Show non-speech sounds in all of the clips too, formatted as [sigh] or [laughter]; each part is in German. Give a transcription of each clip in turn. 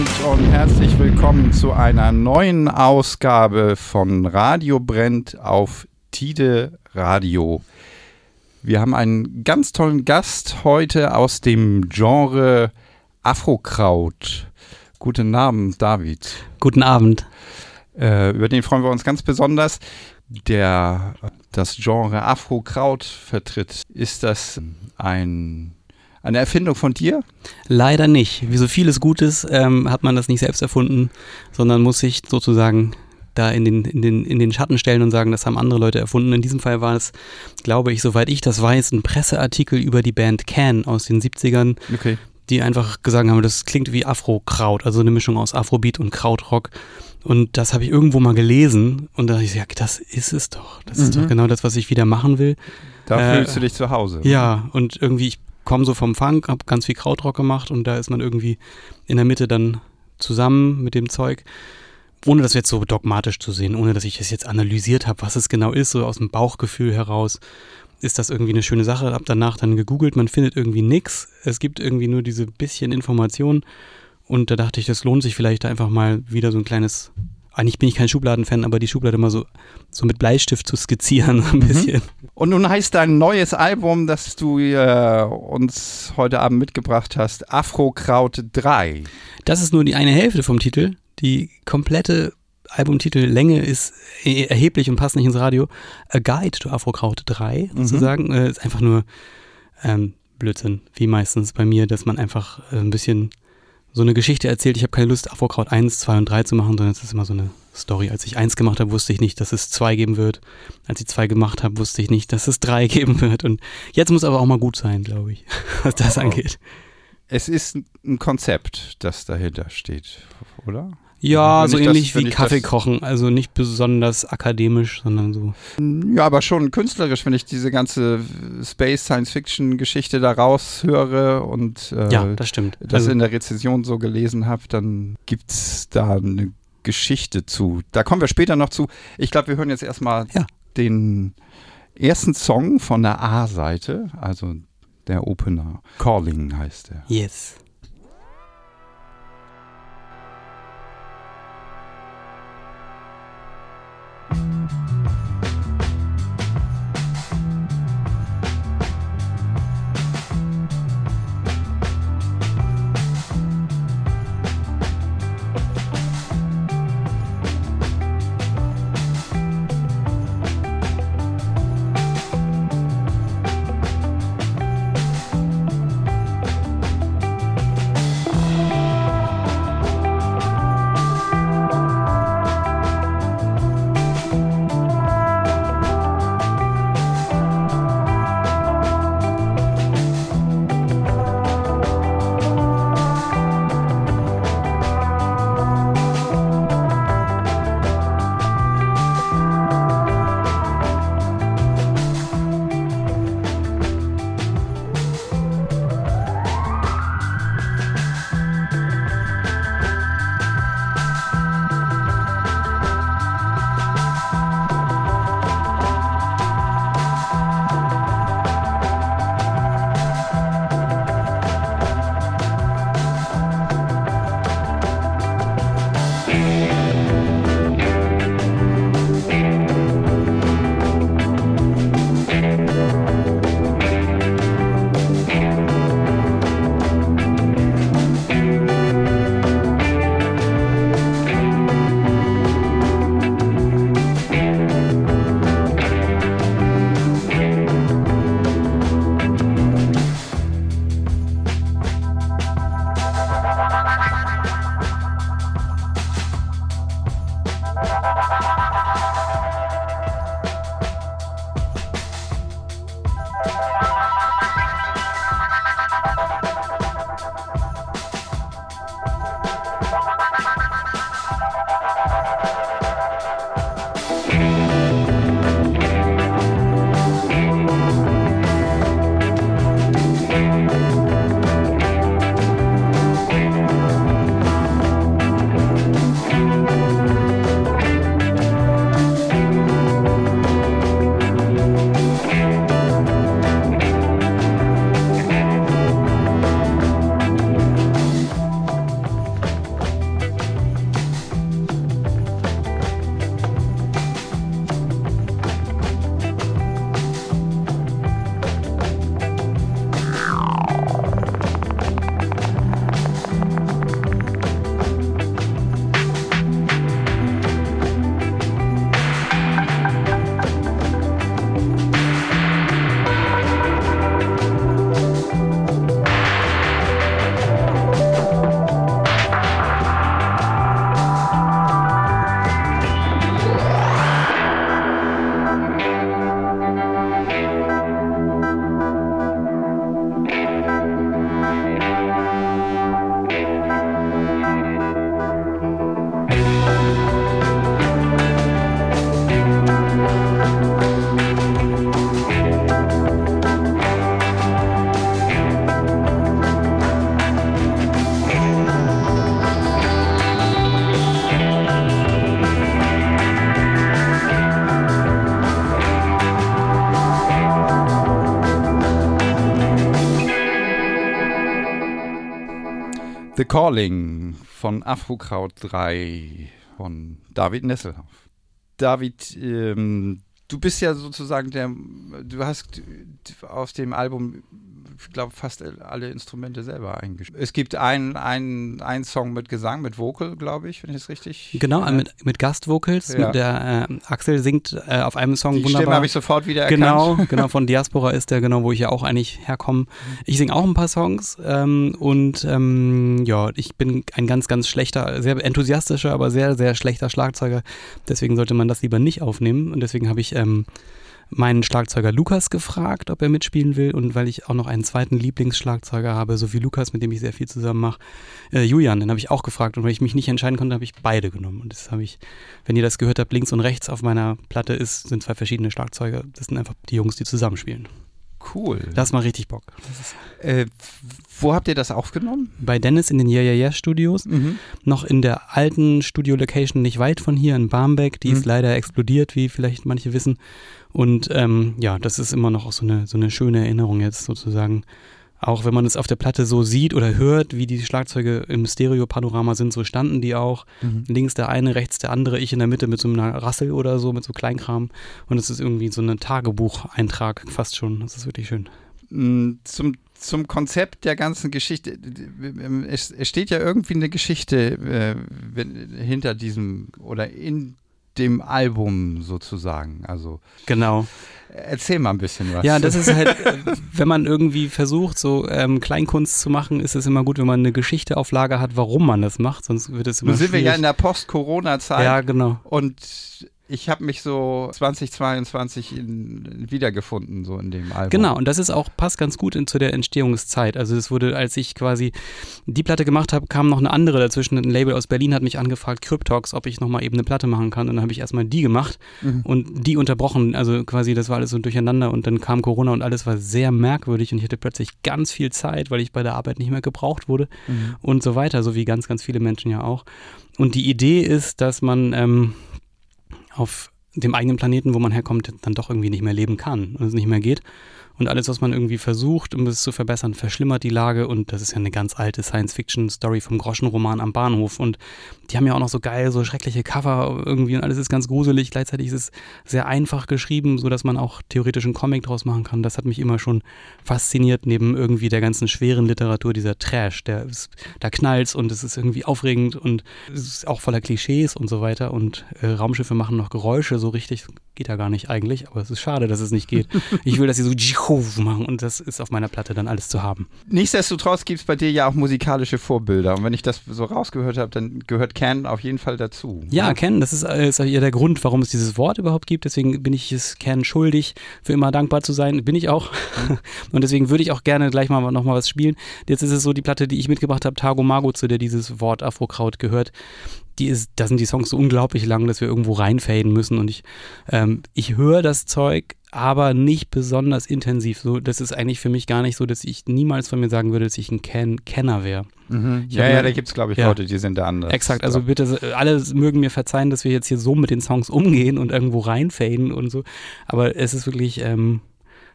Abend und herzlich willkommen zu einer neuen Ausgabe von Radio Brennt auf Tide Radio. Wir haben einen ganz tollen Gast heute aus dem Genre Afrokraut. Guten Abend, David. Guten Abend. Äh, über den freuen wir uns ganz besonders. Der das Genre Afrokraut vertritt. Ist das ein eine Erfindung von dir? Leider nicht. Wie so vieles Gutes ähm, hat man das nicht selbst erfunden, sondern muss sich sozusagen da in den, in, den, in den Schatten stellen und sagen, das haben andere Leute erfunden. In diesem Fall war es, glaube ich, soweit ich das weiß, ein Presseartikel über die Band Can aus den 70ern, Okay. die einfach gesagt haben, das klingt wie Afro-Kraut, also eine Mischung aus Afrobeat und Krautrock. Und das habe ich irgendwo mal gelesen und da dachte ich, ja, das ist es doch. Das ist Mhm. doch genau das, was ich wieder machen will. Da Äh, fühlst du dich zu Hause. Ja, und irgendwie, ich komme so vom Funk, habe ganz viel Krautrock gemacht und da ist man irgendwie in der Mitte dann zusammen mit dem Zeug. Ohne das jetzt so dogmatisch zu sehen, ohne dass ich es jetzt analysiert habe, was es genau ist, so aus dem Bauchgefühl heraus, ist das irgendwie eine schöne Sache. Hab danach dann gegoogelt, man findet irgendwie nix. Es gibt irgendwie nur diese bisschen Informationen und da dachte ich, das lohnt sich vielleicht da einfach mal wieder so ein kleines, eigentlich bin ich kein Schubladenfan, aber die Schublade mal so, so mit Bleistift zu skizzieren, [laughs] so ein bisschen. Und nun heißt dein neues Album, das du äh, uns heute Abend mitgebracht hast, Afrokraut 3. Das ist nur die eine Hälfte vom Titel. Die komplette Albumtitellänge ist eh- erheblich und passt nicht ins Radio. A Guide to Afrokraut 3 Mhm. sozusagen. Äh, ist einfach nur ähm, Blödsinn, wie meistens bei mir, dass man einfach äh, ein bisschen so eine Geschichte erzählt. Ich habe keine Lust, Afrokraut 1, 2 und 3 zu machen, sondern es ist immer so eine Story. Als ich 1 gemacht habe, wusste ich nicht, dass es 2 geben wird. Als ich 2 gemacht habe, wusste ich nicht, dass es 3 [laughs] geben wird. Und jetzt muss aber auch mal gut sein, glaube ich, [laughs] was das Oh. angeht. Es ist ein Konzept, das dahinter steht, oder? Ja, Wenn so ich das- ähnlich wenn wie Kaffee das- kochen. Also nicht besonders akademisch, sondern so. Ja, aber schon künstlerisch, wenn ich diese ganze Space-Science-Fiction-Geschichte da raushöre und äh, ja, das stimmt. das Also, in der Rezension so gelesen habe, dann gibt es da eine Geschichte zu. Da kommen wir später noch zu. Ich glaube, wir hören jetzt erstmal Ja. den ersten Song von der A-Seite, also der Opener. Calling heißt er. yes. Calling Calling von Afrokraut 3 von David Nesselhoff. David, ähm, du bist ja sozusagen der, du hast auf dem Album, glaube, fast alle Instrumente selber eingespielt. Es gibt einen ein Song mit Gesang, mit Vocal, glaube ich, wenn ich das richtig. Genau, äh, mit, mit Gastvocals. Ja. Mit der äh, Axel singt äh, auf einem Song Die wunderbar. Stimme habe ich sofort wieder erkannt. Genau, [laughs] genau, von Diaspora ist der, genau, wo ich ja auch eigentlich herkomme. Ich singe auch ein paar Songs ähm, und ähm, ja, ich bin ein ganz, ganz schlechter, sehr enthusiastischer, aber sehr, sehr schlechter Schlagzeuger. Deswegen sollte man das lieber nicht aufnehmen und deswegen habe ich ähm, meinen Schlagzeuger Lukas gefragt, ob er mitspielen will. Und weil ich auch noch einen zweiten Lieblingsschlagzeuger habe, so wie Lukas, mit dem ich sehr viel zusammen mache, äh, Julian, den habe ich auch gefragt. Und weil ich mich nicht entscheiden konnte, habe ich beide genommen. Und das habe ich, wenn ihr das gehört habt, links und rechts auf meiner Platte ist, sind zwei verschiedene Schlagzeuger. Das sind einfach die Jungs, die zusammenspielen. Cool. Das macht richtig Bock. Äh, wo habt ihr das aufgenommen? Bei Dennis in den Yeah Yeah Yeah Studios. Mhm. Noch in der alten Studio-Location nicht weit von hier in Barmbek. Die mhm. ist leider explodiert, wie vielleicht manche wissen. Und ähm, ja, das ist immer noch so eine, so eine schöne Erinnerung jetzt sozusagen auch wenn man es auf der Platte so sieht oder hört, wie die Schlagzeuge im Stereo-Panorama sind, so standen die auch. Mhm. Links der eine, rechts der andere, ich in der Mitte mit so einer Rassel oder so, mit so Kleinkram. Und es ist irgendwie so ein Tagebucheintrag fast schon. Das ist wirklich schön. Mm, zum, zum Konzept der ganzen Geschichte. Es, es steht ja irgendwie eine Geschichte äh, hinter diesem oder in dem Album sozusagen. Also genau. Erzähl mal ein bisschen was. Ja, das ist halt, [laughs] wenn man irgendwie versucht, so ähm, Kleinkunst zu machen, ist es immer gut, wenn man eine Geschichte auf Lager hat, warum man das macht, sonst wird es immer Nun sind schwierig. wir ja in der Post-Corona-Zeit. Ja, genau. Und ich habe mich so 2022 in, wiedergefunden, so in dem Album. Genau, und das ist auch, passt ganz gut in, zu der Entstehungszeit. Also es wurde, als ich quasi die Platte gemacht habe, kam noch eine andere dazwischen. Ein Label aus Berlin hat mich angefragt, Cryptox, ob ich nochmal eben eine Platte machen kann. Und dann habe ich erstmal die gemacht mhm. und die unterbrochen. Also quasi, das war alles so durcheinander und dann kam Corona und alles war sehr merkwürdig und ich hatte plötzlich ganz viel Zeit, weil ich bei der Arbeit nicht mehr gebraucht wurde mhm. und so weiter, so wie ganz, ganz viele Menschen ja auch. Und die Idee ist, dass man ähm, auf dem eigenen Planeten, wo man herkommt, dann doch irgendwie nicht mehr leben kann und es nicht mehr geht. Und alles, was man irgendwie versucht, um es zu verbessern, verschlimmert die Lage. Und das ist ja eine ganz alte Science-Fiction-Story vom Groschenroman am Bahnhof. Und die haben ja auch noch so geil, so schreckliche Cover irgendwie und alles ist ganz gruselig. Gleichzeitig ist es sehr einfach geschrieben, sodass man auch theoretisch einen Comic draus machen kann. Das hat mich immer schon fasziniert, neben irgendwie der ganzen schweren Literatur, dieser Trash. Der ist, da knallt's und es ist irgendwie aufregend und es ist auch voller Klischees und so weiter. Und äh, Raumschiffe machen noch Geräusche, so richtig geht ja gar nicht eigentlich, aber es ist schade, dass es nicht geht. [laughs] Ich will, dass sie so machen und das ist auf meiner Platte dann alles zu haben. Nichtsdestotrotz gibt es bei dir ja auch musikalische Vorbilder und wenn ich das so rausgehört habe, dann gehört Ken auf jeden Fall dazu. Ja, ne? Ken, das ist, äh, ist ja der Grund, warum es dieses Wort überhaupt gibt, deswegen bin ich es Ken schuldig, für immer dankbar zu sein, bin ich auch [laughs] und deswegen würde ich auch gerne gleich mal nochmal was spielen. Jetzt ist es so, die Platte, die ich mitgebracht habe, Tago Mago, zu der dieses Wort Afrokraut gehört, die ist, da sind die Songs so unglaublich lang, dass wir irgendwo reinfaden müssen. Und ich, ähm, ich höre das Zeug, aber nicht besonders intensiv. So, das ist eigentlich für mich gar nicht so, dass ich niemals von mir sagen würde, dass ich ein Ken Kenner wäre. Mhm. Ja, ja, da gibt es, glaube ich, ja. Leute, die sind da anders. Exakt, also bitte, alle mögen mir verzeihen, dass wir jetzt hier so mit den Songs umgehen und irgendwo reinfaden und so. Aber es ist wirklich ähm,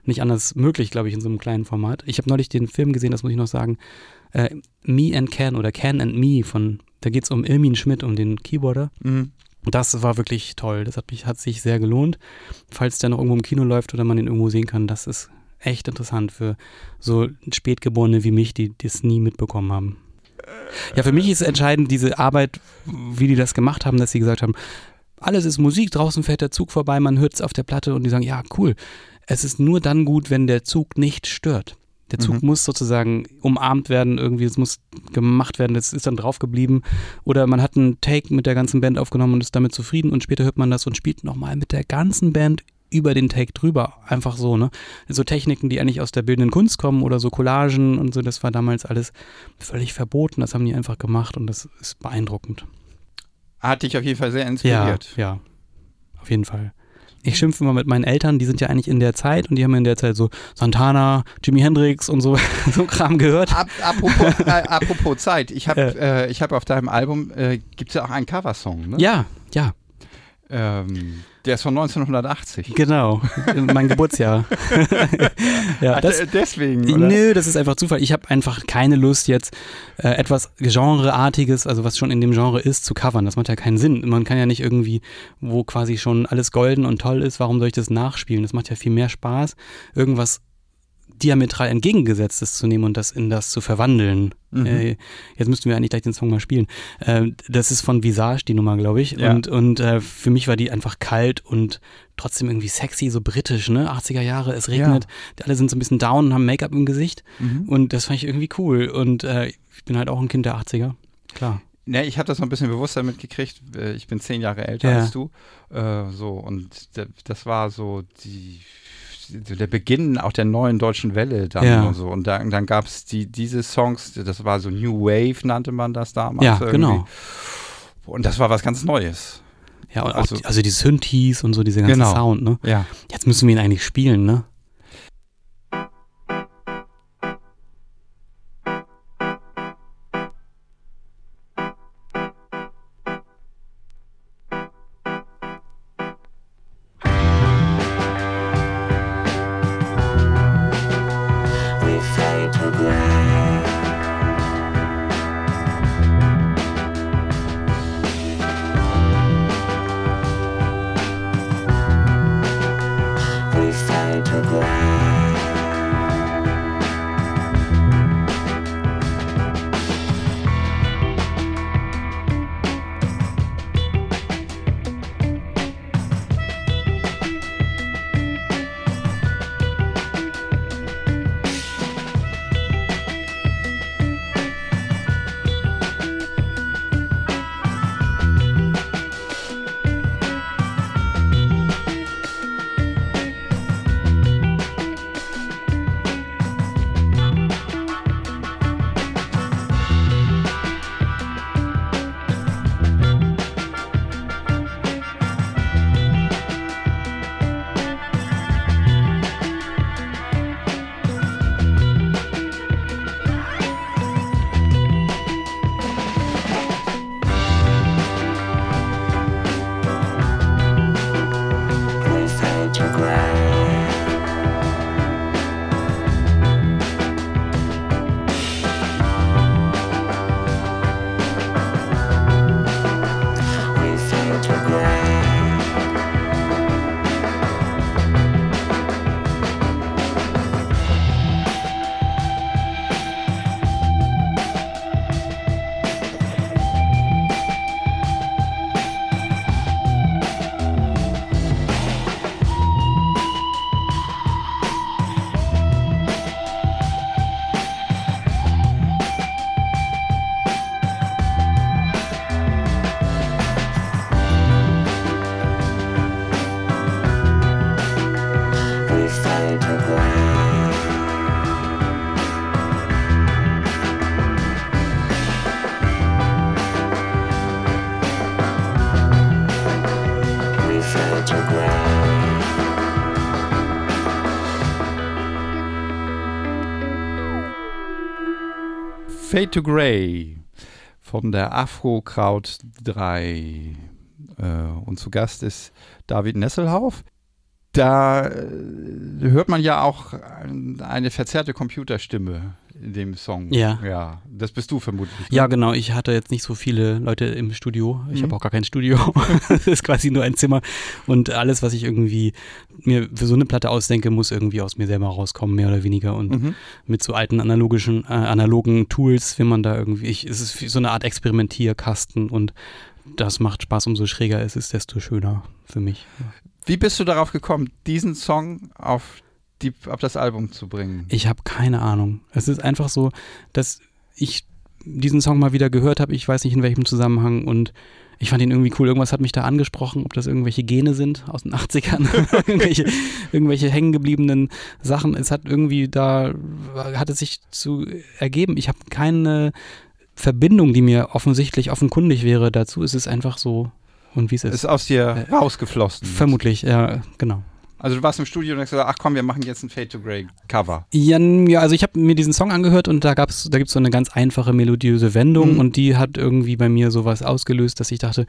nicht anders möglich, glaube ich, in so einem kleinen Format. Ich habe neulich den Film gesehen, das muss ich noch sagen. Äh, Me and Ken oder Ken and Me von da geht es um Ilmin Schmidt, um den Keyboarder. Mhm. Das war wirklich toll. Das hat, mich, hat sich sehr gelohnt. Falls der noch irgendwo im Kino läuft oder man ihn irgendwo sehen kann, das ist echt interessant für so Spätgeborene wie mich, die das nie mitbekommen haben. Ja, für mich ist entscheidend diese Arbeit, wie die das gemacht haben, dass sie gesagt haben, alles ist Musik, draußen fährt der Zug vorbei, man hört es auf der Platte und die sagen, ja, cool. Es ist nur dann gut, wenn der Zug nicht stört. Der Zug mhm. muss sozusagen umarmt werden, irgendwie, es muss gemacht werden, das ist dann drauf geblieben. Oder man hat einen Take mit der ganzen Band aufgenommen und ist damit zufrieden und später hört man das und spielt nochmal mit der ganzen Band über den Take drüber. Einfach so, ne? So Techniken, die eigentlich aus der bildenden Kunst kommen oder so Collagen und so, das war damals alles völlig verboten. Das haben die einfach gemacht und das ist beeindruckend. Hat dich auf jeden Fall sehr inspiriert. Ja, ja. Auf jeden Fall ich schimpfe immer mit meinen Eltern, die sind ja eigentlich in der Zeit und die haben in der Zeit so Santana, Jimi Hendrix und so, [laughs] so Kram gehört. Ab, apropos, [laughs] äh, apropos Zeit, ich habe äh. äh, hab auf deinem Album, äh, gibt es ja auch einen Coversong, ne? Ja, ja. Ähm, der ist von 1980. Genau, mein Geburtsjahr. [laughs] ja, das, deswegen. Oder? Nö, das ist einfach Zufall. Ich habe einfach keine Lust, jetzt äh, etwas Genreartiges, also was schon in dem Genre ist, zu covern. Das macht ja keinen Sinn. Man kann ja nicht irgendwie, wo quasi schon alles golden und toll ist, warum soll ich das nachspielen? Das macht ja viel mehr Spaß, irgendwas diametral entgegengesetztes zu nehmen und das in das zu verwandeln. Mhm. Äh, jetzt müssten wir eigentlich gleich den Song mal spielen. Äh, das ist von Visage, die Nummer, glaube ich. Ja. Und, und äh, für mich war die einfach kalt und trotzdem irgendwie sexy, so britisch, ne? 80er Jahre, es regnet, ja. alle sind so ein bisschen down und haben Make-up im Gesicht. Mhm. Und das fand ich irgendwie cool. Und äh, ich bin halt auch ein Kind der 80er. Klar. Ne, ich habe das noch ein bisschen bewusster mitgekriegt. Äh, ich bin zehn Jahre älter ja. als du. Äh, so, und das war so die der Beginn auch der neuen deutschen Welle dann ja. und so. Und dann, dann gab es die, diese Songs, das war so New Wave, nannte man das damals. Ja, irgendwie. genau. Und das war was ganz Neues. Ja, und also, auch, also die Synthes und so, dieser ganze genau. Sound, ne? Ja. Jetzt müssen wir ihn eigentlich spielen, ne? Fade to Grey von der Afro-Kraut 3. Äh, und zu Gast ist David Nesselhauf. Da äh, hört man ja auch eine verzerrte Computerstimme in dem Song. Ja. Ja, das bist du vermutlich. Ne? Ja, genau. Ich hatte jetzt nicht so viele Leute im Studio. Ich mhm. habe auch gar kein Studio. [laughs] das ist quasi nur ein Zimmer. Und alles, was ich irgendwie mir für so eine Platte ausdenke, muss irgendwie aus mir selber rauskommen, mehr oder weniger. Und mhm. mit so alten analogischen, äh, analogen Tools, wenn man da irgendwie, ich, es ist so eine Art Experimentierkasten und das macht Spaß, umso schräger es ist, desto schöner für mich. Wie bist du darauf gekommen, diesen Song auf die, auf das Album zu bringen? Ich habe keine Ahnung. Es ist einfach so, dass ich diesen Song mal wieder gehört habe, ich weiß nicht in welchem Zusammenhang und ich fand ihn irgendwie cool. Irgendwas hat mich da angesprochen, ob das irgendwelche Gene sind aus den 80ern, [laughs] [laughs] irgendwelche, irgendwelche hängengebliebenen Sachen. Es hat irgendwie da, hat es sich zu ergeben. Ich habe keine Verbindung, die mir offensichtlich offenkundig wäre dazu. Es ist einfach so und wie es ist. Ist aus dir äh, rausgeflossen. Vermutlich, ja, genau. Also du warst im Studio und hast gesagt, ach komm, wir machen jetzt ein Fade to Grey Cover. Ja, ja also ich habe mir diesen Song angehört und da gab's, da gibt's so eine ganz einfache melodiöse Wendung Mhm. und die hat irgendwie bei mir sowas ausgelöst, dass ich dachte,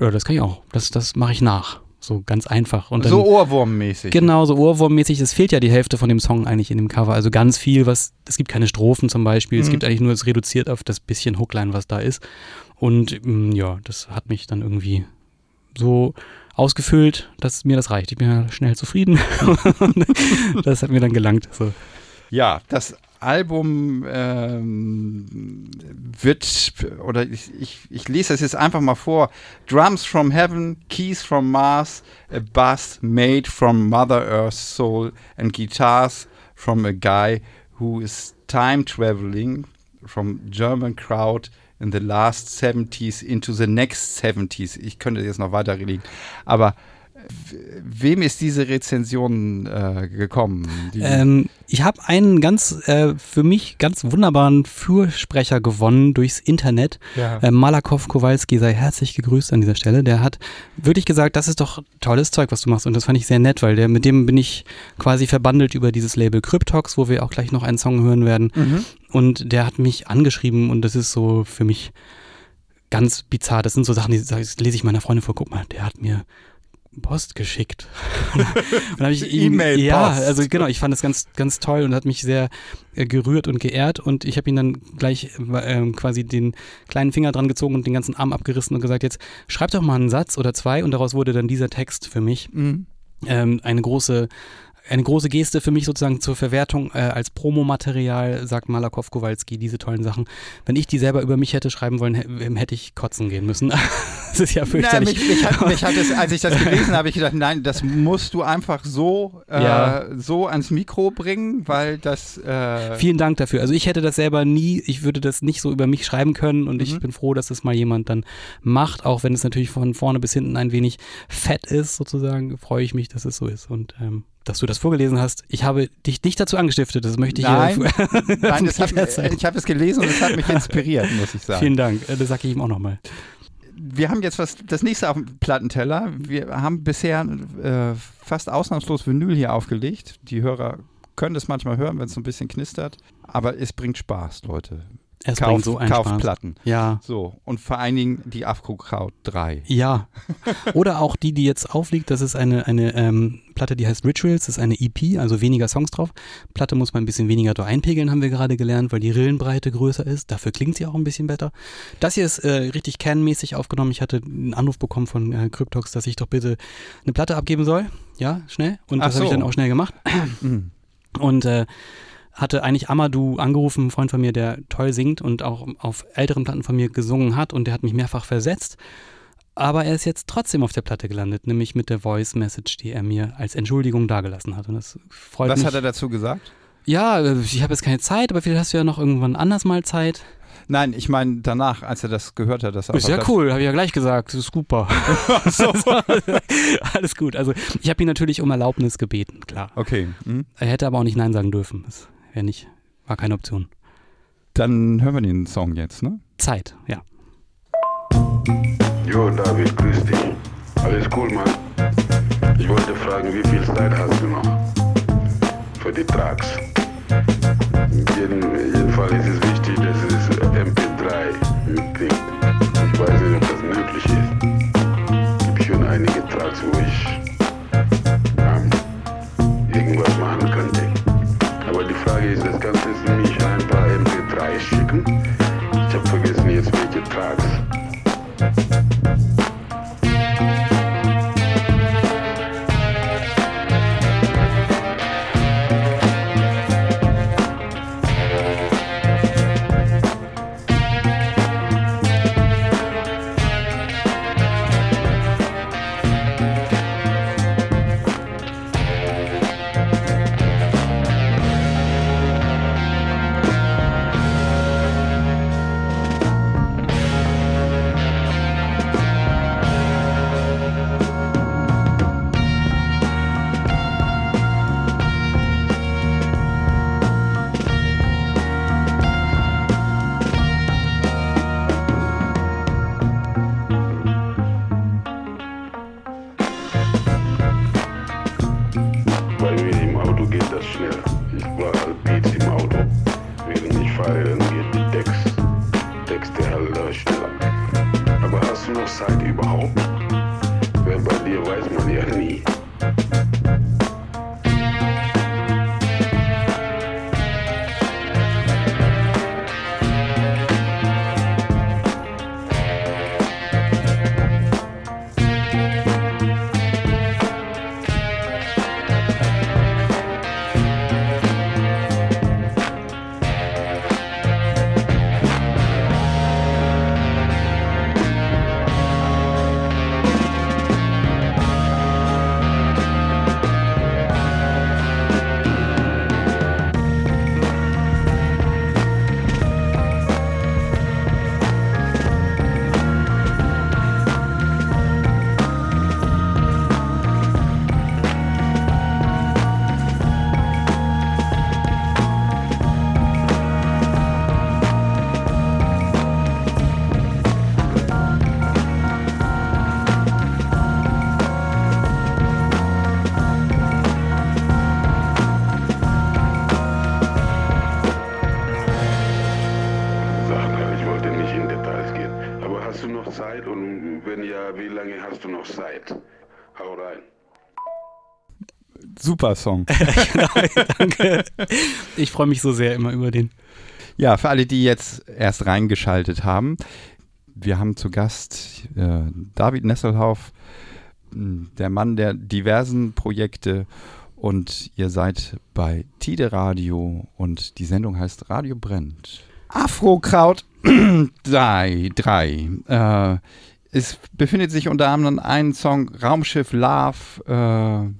ja, das kann ich auch, das, das mache ich nach. So ganz einfach. Und dann, so Ohrwurmmäßig. Genau, so Ohrwurmmäßig. Es fehlt ja die Hälfte von dem Song eigentlich in dem Cover. Also ganz viel, was, es gibt keine Strophen zum Beispiel. Es Mhm. gibt eigentlich nur, es reduziert auf das bisschen Hookline, was da ist. Und mm, ja, das hat mich dann irgendwie so ausgefüllt, dass mir das reicht. Ich bin ja schnell zufrieden. [laughs] Das hat mir dann gelangt. So. Ja, das Album ähm, wird, oder ich, ich, ich lese es jetzt einfach mal vor. Drums from Heaven, Keys from Mars, a Bass made from Mother Earth's soul and guitars from a guy who is time traveling from German crowd in the last 70s into the next 70s. Ich könnte jetzt noch weiter reden, aber wem ist diese Rezension äh, gekommen? Die, Ähm, ich habe einen ganz, äh, für mich ganz wunderbaren Fürsprecher gewonnen durchs Internet. ja. Äh, Malakow Kowalski sei herzlich gegrüßt an dieser Stelle. Der hat wirklich gesagt, das ist doch tolles Zeug, was du machst. Und das fand ich sehr nett, weil der, mit dem bin ich quasi verbandelt über dieses Label Cryptox, wo wir auch gleich noch einen Song hören werden. Mhm. Und der hat mich angeschrieben und das ist so für mich ganz bizarr. Das sind so Sachen, die lese ich meiner Freundin vor. Guck mal, der hat mir Post geschickt. [laughs] und habe ich ihm, E-Mail-Post. ja, also genau, ich fand das ganz, ganz toll und hat mich sehr äh, gerührt und geehrt und ich habe ihn dann gleich ähm, quasi den kleinen Finger dran gezogen und den ganzen Arm abgerissen und gesagt, jetzt schreib doch mal einen Satz oder zwei und daraus wurde dann dieser Text für mich Mhm. ähm, eine große eine große Geste für mich sozusagen zur Verwertung äh, als Promomaterial, sagt Malakow Kowalski, diese tollen Sachen. Wenn ich die selber über mich hätte schreiben wollen, hä- hätte ich kotzen gehen müssen. [laughs] das ist ja Nein, fürchterlich. mich, mich, hat, mich hat es, als ich das [laughs] gelesen habe, ich gedacht, nein, das musst du einfach so, äh, Ja. so ans Mikro bringen, weil das. Äh, Vielen Dank dafür. Also ich hätte das selber nie, ich würde das nicht so über mich schreiben können und ich Mhm. bin froh, dass das mal jemand dann macht, auch wenn es natürlich von vorne bis hinten ein wenig fett ist, sozusagen, freue ich mich, dass es so ist und ähm, dass du das vorgelesen hast. Ich habe dich nicht dazu angestiftet, das möchte ich Nein. hier nein, [laughs] hat, ich habe es gelesen und es hat mich [laughs] inspiriert, muss ich sagen. Vielen Dank, Äh, das sage ich ihm auch nochmal. Wir haben jetzt was, das nächste auf dem Plattenteller. Wir haben bisher äh, fast ausnahmslos Vinyl hier aufgelegt. Die Hörer können das manchmal hören, wenn es so ein bisschen knistert. Aber es bringt Spaß, Leute. Es Kauf, bringt so einen kauf Spaß. Platten. Ja, So, und vor allen Dingen die Afro Crowd 3. ja. Oder auch die, die jetzt aufliegt, das ist eine, eine ähm, Platte, die heißt Rituals, das ist eine EP, also weniger Songs drauf. Platte muss man ein bisschen weniger da einpegeln, haben wir gerade gelernt, weil die Rillenbreite größer ist. Dafür klingt sie auch ein bisschen besser. Das hier ist äh, richtig kernmäßig aufgenommen. Ich hatte einen Anruf bekommen von äh, Cryptox, dass ich doch bitte eine Platte abgeben soll. Ja, schnell. Und Ach das habe ich so. dann auch schnell gemacht. Mhm. Und äh, hatte eigentlich Amadou angerufen, ein Freund von mir, der toll singt und auch auf älteren Platten von mir gesungen hat und der hat mich mehrfach versetzt. Aber er ist jetzt trotzdem auf der Platte gelandet, nämlich mit der Voice Message, die er mir als Entschuldigung dagelassen hat. Und das freut Was mich. hat er dazu gesagt? ja, äh, ich habe jetzt keine Zeit, aber vielleicht hast du ja noch irgendwann anders mal Zeit. Nein, ich meine danach, als er das gehört hat, dass er Ist ja das, cool, habe ich ja gleich gesagt. Das ist super. [laughs] [laughs] Alles gut. Also ich habe ihn natürlich um Erlaubnis gebeten, klar. Okay. Mhm. Er hätte aber auch nicht Nein sagen dürfen. Das wäre nicht, war keine Option. Dann hören wir den Song jetzt, ne? Zeit, ja. Jo, David, grüß dich. Alles cool, Mann. Ich wollte fragen, wie viel Zeit hast du noch für die Tracks? Jeden, jedenfalls ist es wichtig, dass es MP3 klingt. Ich weiß nicht, ob das möglich ist. Gibt schon einige Tracks, wo ich ähm, irgendwas machen geht das schnell. Ich war halt Beats im Auto. Während ich fahre, dann geht die Decks. Texte halt schneller. Aber hast du noch Zeit überhaupt? Wie lange hast du noch Zeit? Hau rein. Super Song. [laughs] genau, danke. Ich freue mich so sehr immer über den. Ja, für alle, die jetzt erst reingeschaltet haben, wir haben zu Gast äh, David Nesselhauf, mh, der Mann der diversen Projekte und ihr seid bei Tide Radio und die Sendung heißt Radio brennt. Afrokraut [clears throat] 3, 3. Äh, es befindet sich unter anderem ein Song Raumschiff Love. Äh,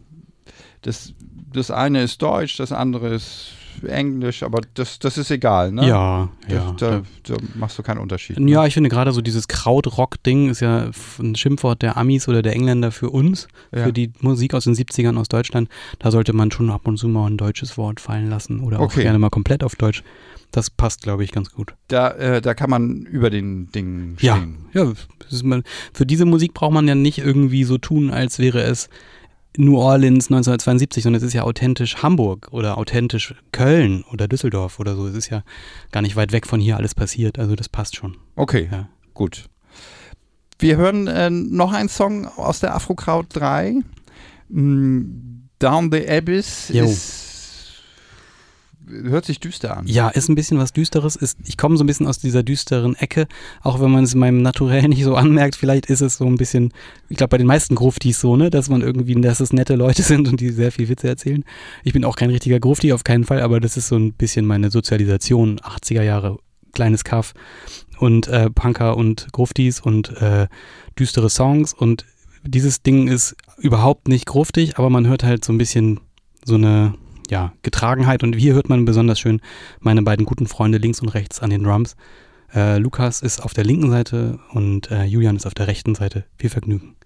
das, das eine ist Deutsch, das andere ist Englisch, aber das, das ist egal, ne? Ja, Da, ja. da, da machst du keinen Unterschied. Ja, ich finde gerade so dieses Krautrock-Ding ist ja ein Schimpfwort der Amis oder der Engländer für uns, Ja. für die Musik aus den 70ern aus Deutschland. Da sollte man schon ab und zu mal ein deutsches Wort fallen lassen oder auch Okay. gerne mal komplett auf Deutsch. Das passt, glaube ich, ganz gut. Da, äh, da kann man über den Dingen Ja, stehen. ja das man, für diese Musik braucht man ja nicht irgendwie so tun, als wäre es New Orleans 1972, sondern es ist ja authentisch Hamburg oder authentisch Köln oder Düsseldorf oder so. Es ist ja gar nicht weit weg von hier alles passiert. Also das passt schon. Okay, Ja. gut. Wir hören äh, noch einen Song aus der Afrokraut 3. Mm, Down the Abyss Jo. ist, hört sich düster an. Ja, ist ein bisschen was Düsteres. Ist, ich komme so ein bisschen aus dieser düsteren Ecke, auch wenn man es in meinem Naturell [laughs] nicht so anmerkt. Vielleicht ist es so ein bisschen, ich glaube bei den meisten Gruftis so, ne, dass man irgendwie, dass es nette Leute [laughs] sind und die sehr viel Witze erzählen. Ich bin auch kein richtiger Grufti, auf keinen Fall, aber das ist so ein bisschen meine Sozialisation, 80er Jahre, kleines Kaff und äh, Punker und Gruftis und äh, düstere Songs und dieses Ding ist überhaupt nicht gruftig, aber man hört halt so ein bisschen so eine ja, Getragenheit und hier hört man besonders schön meine beiden guten Freunde links und rechts an den Drums. Äh, Lukas ist auf der linken Seite und äh, Julian ist auf der rechten Seite. Viel Vergnügen.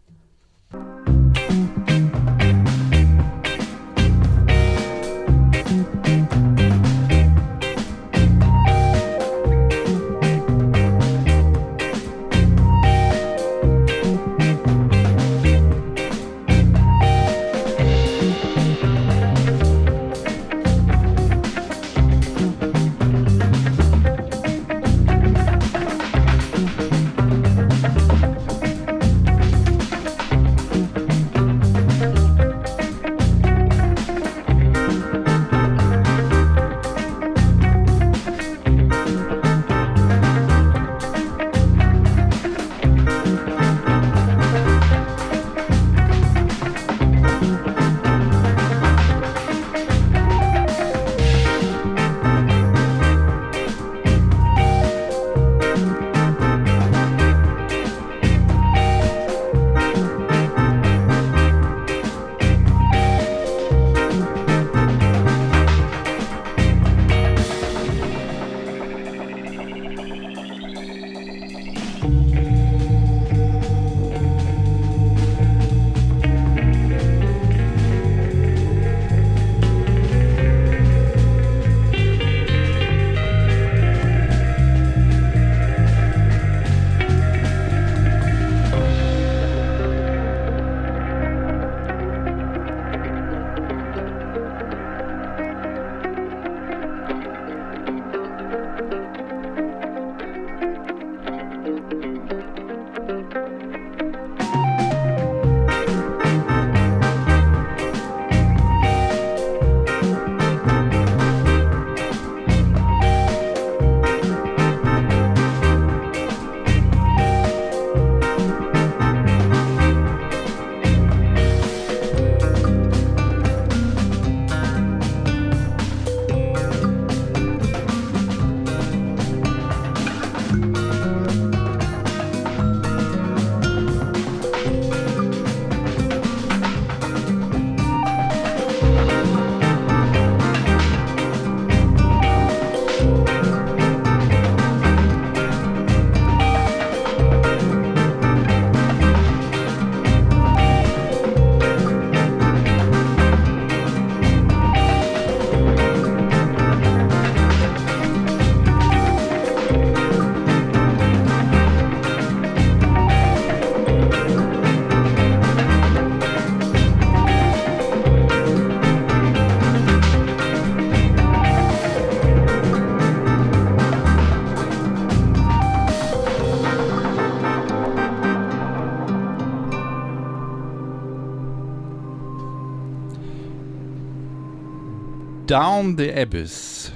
Down the Abyss.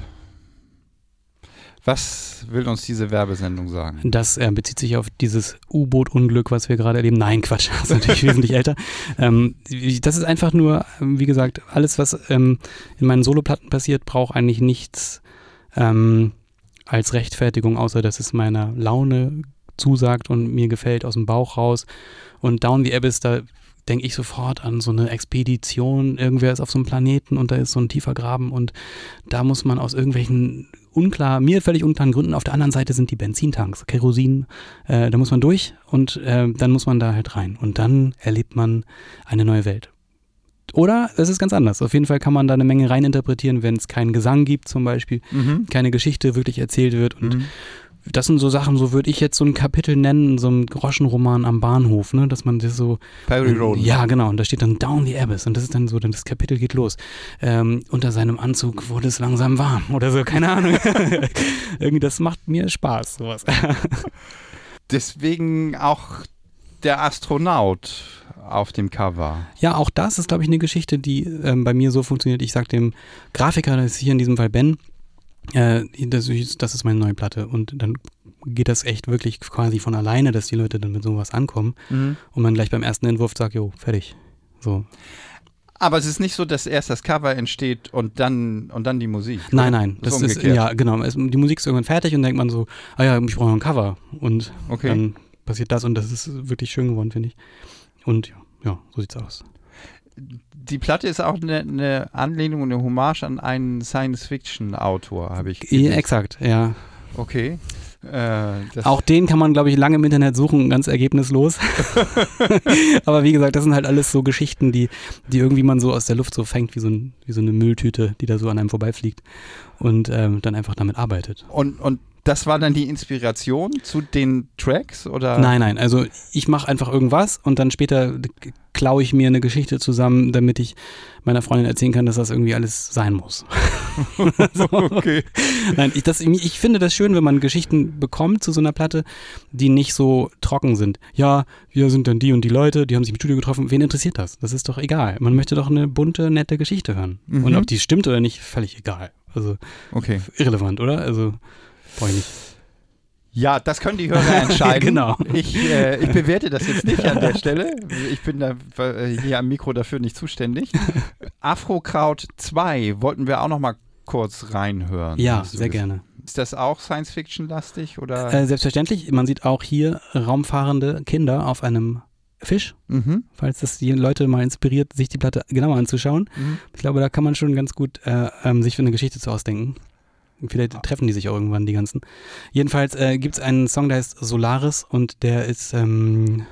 Was will uns diese Werbesendung sagen? Das äh, bezieht sich auf dieses U-Boot-Unglück, was wir gerade erleben. Nein, Quatsch, das [laughs] ist natürlich wesentlich älter. Ähm, das ist einfach nur, ähm, wie gesagt, alles, was ähm, in meinen Soloplatten passiert, braucht eigentlich nichts ähm, als Rechtfertigung, außer dass es meiner Laune zusagt und mir gefällt aus dem Bauch raus. Und Down the Abyss, da denke ich sofort an so eine Expedition. Irgendwer ist auf so einem Planeten und da ist so ein tiefer Graben und da muss man aus irgendwelchen unklar, mir völlig unklaren Gründen, auf der anderen Seite sind die Benzintanks, Kerosin, äh, da muss man durch und äh, dann muss man da halt rein und dann erlebt man eine neue Welt. Oder es ist ganz anders. Auf jeden Fall kann man da eine Menge reininterpretieren, wenn es keinen Gesang gibt zum Beispiel, mhm. keine Geschichte wirklich erzählt wird und mhm das sind so Sachen, so würde ich jetzt so ein Kapitel nennen, so ein Groschenroman am Bahnhof, ne, dass man das so. Perry Road. Ja, genau. Und da steht dann Down the Abyss und das ist dann so, dann das Kapitel geht los. Ähm, unter seinem Anzug wurde es langsam warm oder so, keine Ahnung. [laughs] Irgendwie, das macht mir Spaß, sowas. [laughs] Deswegen auch der Astronaut auf dem Cover. Ja, auch das ist, glaube ich, eine Geschichte, die ähm, bei mir so funktioniert. Ich sage dem Grafiker, das ist hier in diesem Fall Ben, äh, das, das ist meine neue Platte. Und dann geht das echt wirklich quasi von alleine, dass die Leute dann mit sowas ankommen mhm. und man gleich beim ersten Entwurf sagt, jo, fertig. So. Aber es ist nicht so, dass erst das Cover entsteht und dann und dann die Musik. Nein, nein, das, das ist, ja genau. Es, die Musik ist irgendwann fertig und denkt man so, ah ja, ich brauche noch ein Cover und okay. dann passiert das und das ist wirklich schön geworden, finde ich. Und ja, ja, so sieht's aus die Platte ist auch eine, eine Anlehnung und eine Hommage an einen Science-Fiction-Autor, habe ich Ja, exakt, ja. Okay. Äh, auch den kann man, glaube ich, lange im Internet suchen, ganz ergebnislos. [laughs] [laughs] Aber wie gesagt, das sind halt alles so Geschichten, die, die irgendwie man so aus der Luft so fängt, wie so, ein, wie so eine Mülltüte, die da so an einem vorbeifliegt und ähm, dann einfach damit arbeitet. Und, und das war dann die Inspiration zu den Tracks oder? Nein, nein. Also ich mache einfach irgendwas und dann später klaue ich mir eine Geschichte zusammen, damit ich meiner Freundin erzählen kann, dass das irgendwie alles sein muss. [laughs] so. Okay. Nein, ich, das, ich finde das schön, wenn man Geschichten bekommt zu so einer Platte, die nicht so trocken sind. Ja, wir sind dann die und die Leute, die haben sich im Studio getroffen. Wen interessiert das? Das ist doch egal. Man möchte doch eine bunte, nette Geschichte hören. Mhm. Und ob die stimmt oder nicht, völlig egal. Also okay. irrelevant, oder? Also Brauche ich nicht. Ja, das können die Hörer [laughs] entscheiden. genau. Ich, äh, ich bewerte das jetzt nicht an der Stelle. Ich bin da äh, hier am Mikro dafür nicht zuständig. Afrokraut 2 wollten wir auch noch mal kurz reinhören. Ja, sehr gerne. Ist das auch Science-Fiction-lastig? Äh, selbstverständlich. Man sieht auch hier raumfahrende Kinder auf einem Fisch, mhm. falls das die Leute mal inspiriert, sich die Platte genauer anzuschauen. Mhm. Ich glaube, da kann man schon ganz gut äh, ähm, sich für eine Geschichte zu ausdenken. Vielleicht treffen die sich auch irgendwann, die ganzen. Jedenfalls äh, gibt es einen Song, der heißt Solaris und der ist, ähm,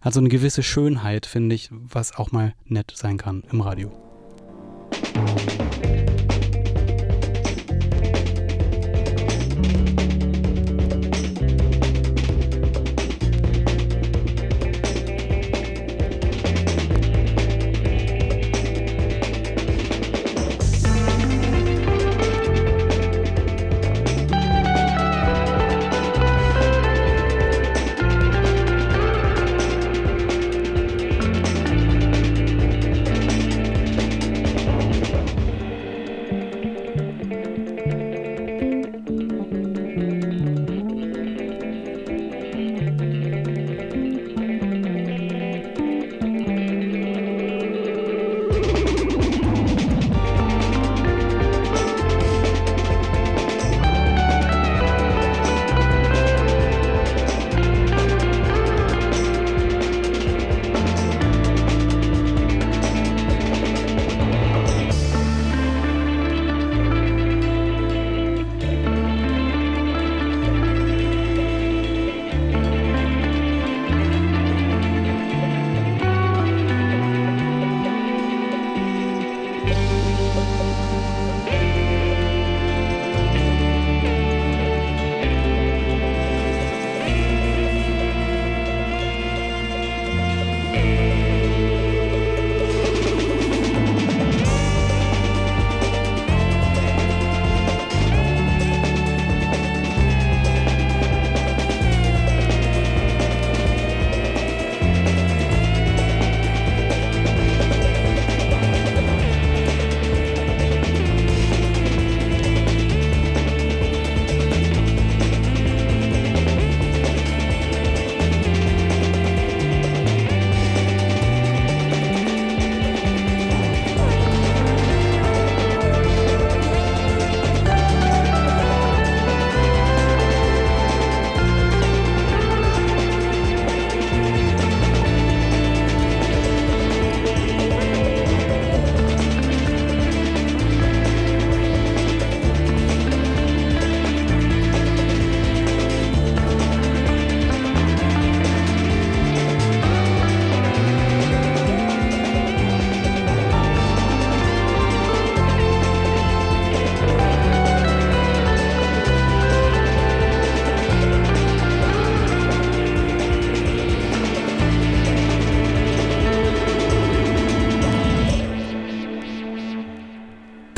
hat so eine gewisse Schönheit, finde ich, was auch mal nett sein kann im Radio.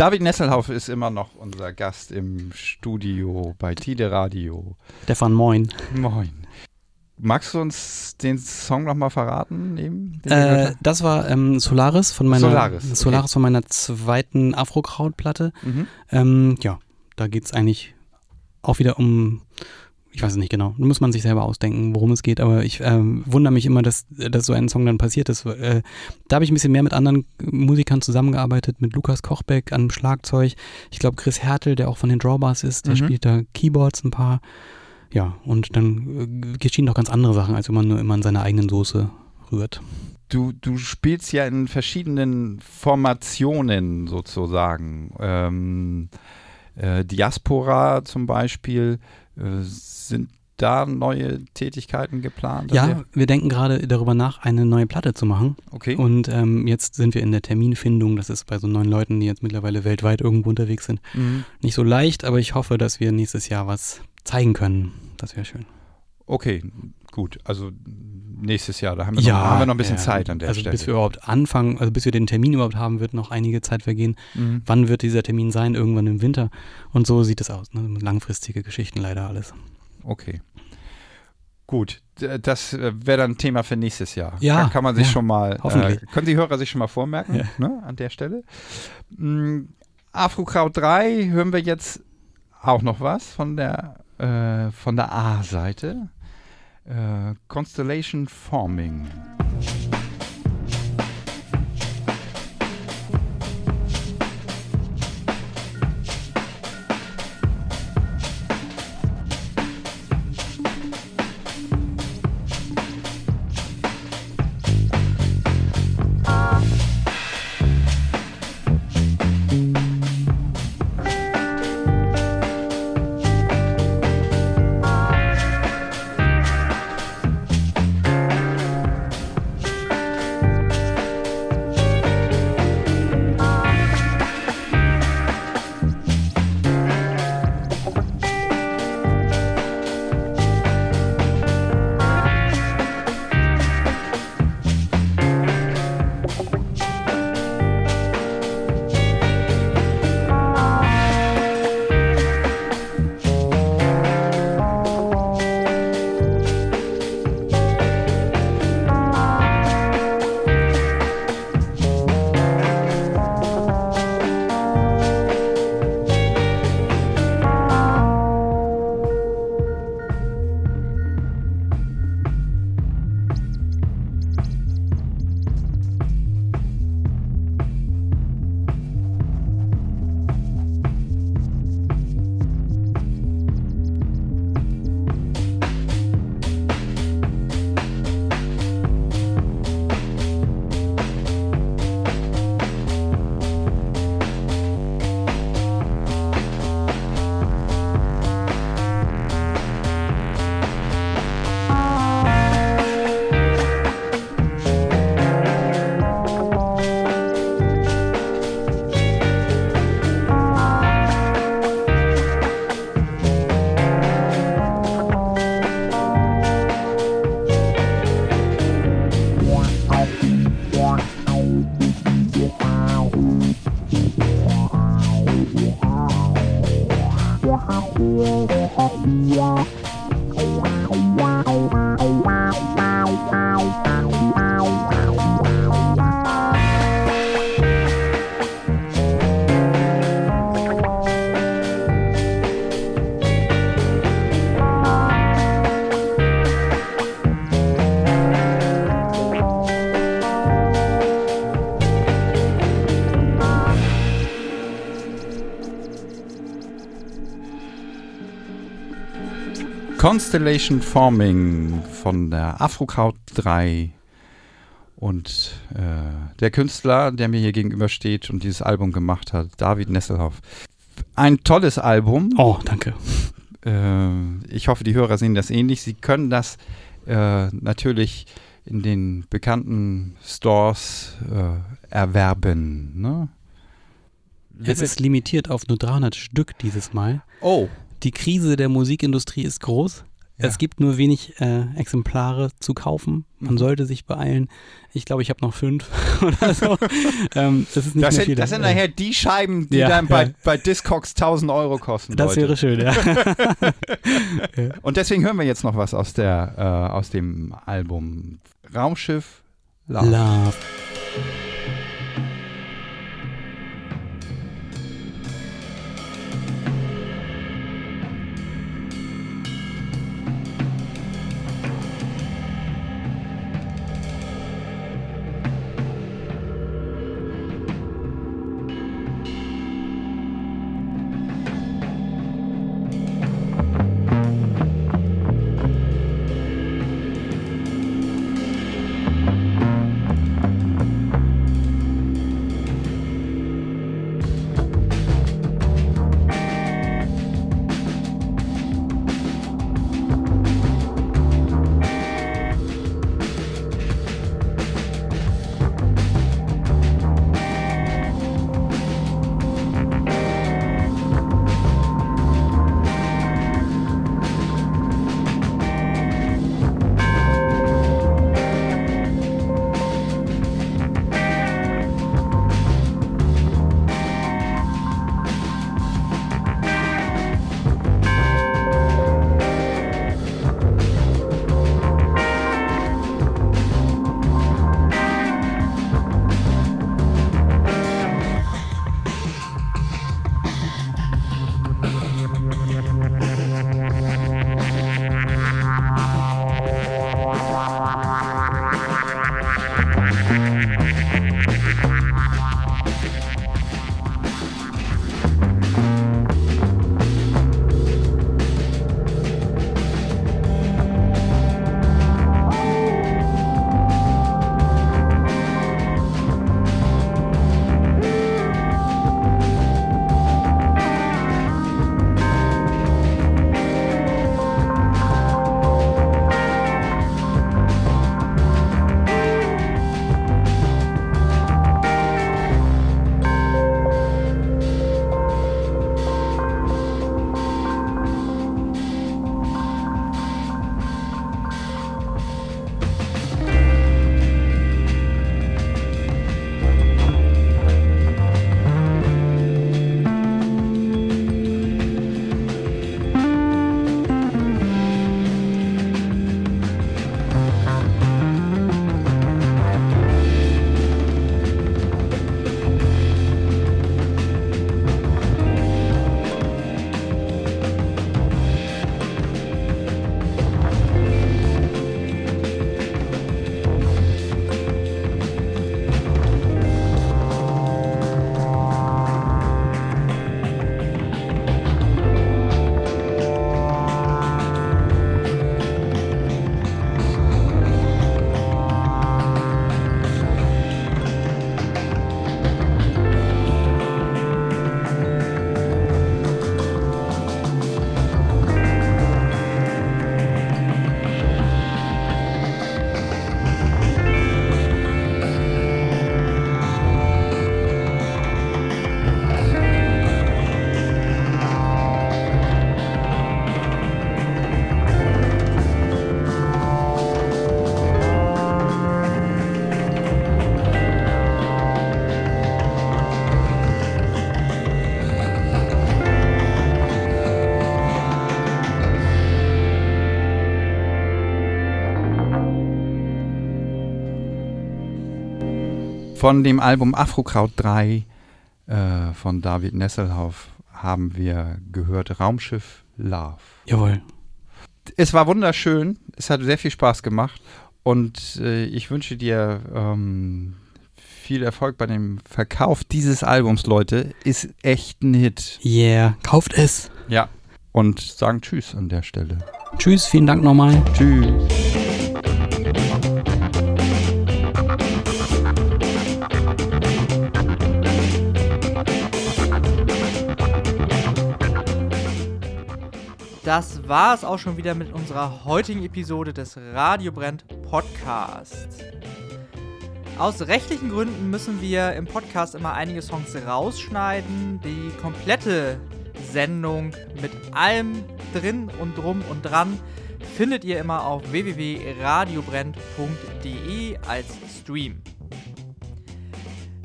David Nesselhauf ist immer noch unser Gast im Studio bei Tide Radio. Stefan, moin. Moin. Magst du uns den Song nochmal verraten? Neben, Äh, das war ähm, Solaris von meiner Solaris, okay. Solaris von meiner zweiten Afro-Kraut-Platte. Mhm. Ähm, ja, da geht es eigentlich auch wieder um, ich weiß es nicht genau, muss man sich selber ausdenken, worum es geht, aber ich ähm, wundere mich immer, dass, dass so ein Song dann passiert ist. Äh, da habe ich ein bisschen mehr mit anderen Musikern zusammengearbeitet, mit Lukas Kochbeck am Schlagzeug. Ich glaube, Chris Hertel, der auch von den Drawbars ist, der Mhm. spielt da Keyboards ein paar. Ja, und dann äh, geschehen doch ganz andere Sachen, als wenn man nur immer in seiner eigenen Soße rührt. Du, du spielst ja in verschiedenen Formationen sozusagen. Ähm, äh, Diaspora zum Beispiel. Äh, sind da neue Tätigkeiten geplant? Ja, wir denken gerade darüber nach, eine neue Platte zu machen. Okay. Und ähm, jetzt sind wir in der Terminfindung. Das ist bei so neun Leuten, die jetzt mittlerweile weltweit irgendwo unterwegs sind, Mhm. nicht so leicht, aber ich hoffe, dass wir nächstes Jahr was zeigen können. Das wäre schön. Okay, gut. Also nächstes Jahr, da haben wir, noch, haben wir noch ein bisschen ja, Zeit an der also Stelle. bis wir überhaupt anfangen, also bis wir den Termin überhaupt haben, wird noch einige Zeit vergehen. mhm. Wann wird dieser Termin sein? Irgendwann im Winter. Und so sieht es aus. Ne? Langfristige Geschichten leider alles. Okay. Gut, das äh, wäre dann Thema für nächstes Jahr. Ja, Da kann man sich ja, schon mal, hoffentlich. Äh, können die Hörer sich schon mal vormerken, Ja. ne, an der Stelle. Mm, Afro-Kraut 3 hören wir jetzt auch noch was von der, äh, von der A-Seite. Äh, Constellation Forming. Constellation Forming von der Afrokraut 3 und äh, der Künstler, der mir hier gegenübersteht und dieses Album gemacht hat, David Nesselhoff. Ein tolles Album. Oh, danke. Äh, ich hoffe, die Hörer sehen das ähnlich. Sie können das äh, natürlich in den bekannten Stores äh, erwerben. Ne? Es ist limitiert auf nur 300 Stück dieses Mal. oh, Die Krise der Musikindustrie ist groß. Es gibt nur wenig äh, Exemplare zu kaufen. Man Mhm. sollte sich beeilen. Ich glaube, ich habe noch fünf [laughs] oder so. ähm, das ist nicht Das sind, viel. das sind Äh, nachher die Scheiben, die Ja, dann bei, ja. bei Discogs 1000 Euro kosten. Das Leute. wäre schön, [laughs] ja. Und deswegen hören wir jetzt noch was aus, der, äh, aus dem Album Raumschiff Love. Love. Von dem Album Afrokraut 3 äh, von David Nesselhoff haben wir gehört Raumschiff Love. Jawohl. Es war wunderschön, es hat sehr viel Spaß gemacht und äh, ich wünsche dir ähm, viel Erfolg bei dem Verkauf dieses Albums, Leute. Ist echt ein Hit. Yeah. Kauft es. Ja. Und sagen Tschüss an der Stelle. Tschüss, vielen Dank nochmal. Tschüss. Das war es auch schon wieder mit unserer heutigen Episode des Radio Brennt Podcasts. Aus rechtlichen Gründen müssen wir im Podcast immer einige Songs rausschneiden. Die komplette Sendung mit allem drin und drum und dran findet ihr immer auf www.radiobrennt.de als Stream.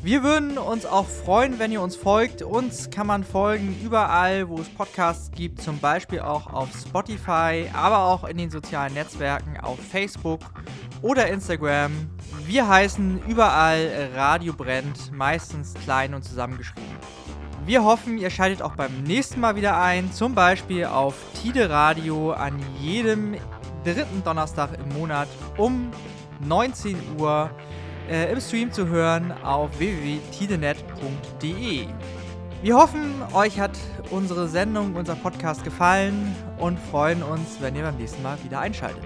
Wir würden uns auch freuen, wenn ihr uns folgt. Uns kann man folgen überall, wo es Podcasts gibt, zum Beispiel auch auf Spotify, aber auch in den sozialen Netzwerken auf Facebook oder Instagram. Wir heißen überall Radio Brennt, meistens klein und zusammengeschrieben. Wir hoffen, ihr schaltet auch beim nächsten Mal wieder ein, zum Beispiel auf Tide Radio an jedem dritten Donnerstag im Monat um 19 Uhr äh, im Stream zu hören auf www.tidenet.de. Wir hoffen, euch hat unsere Sendung, unser Podcast gefallen und freuen uns, wenn ihr beim nächsten Mal wieder einschaltet.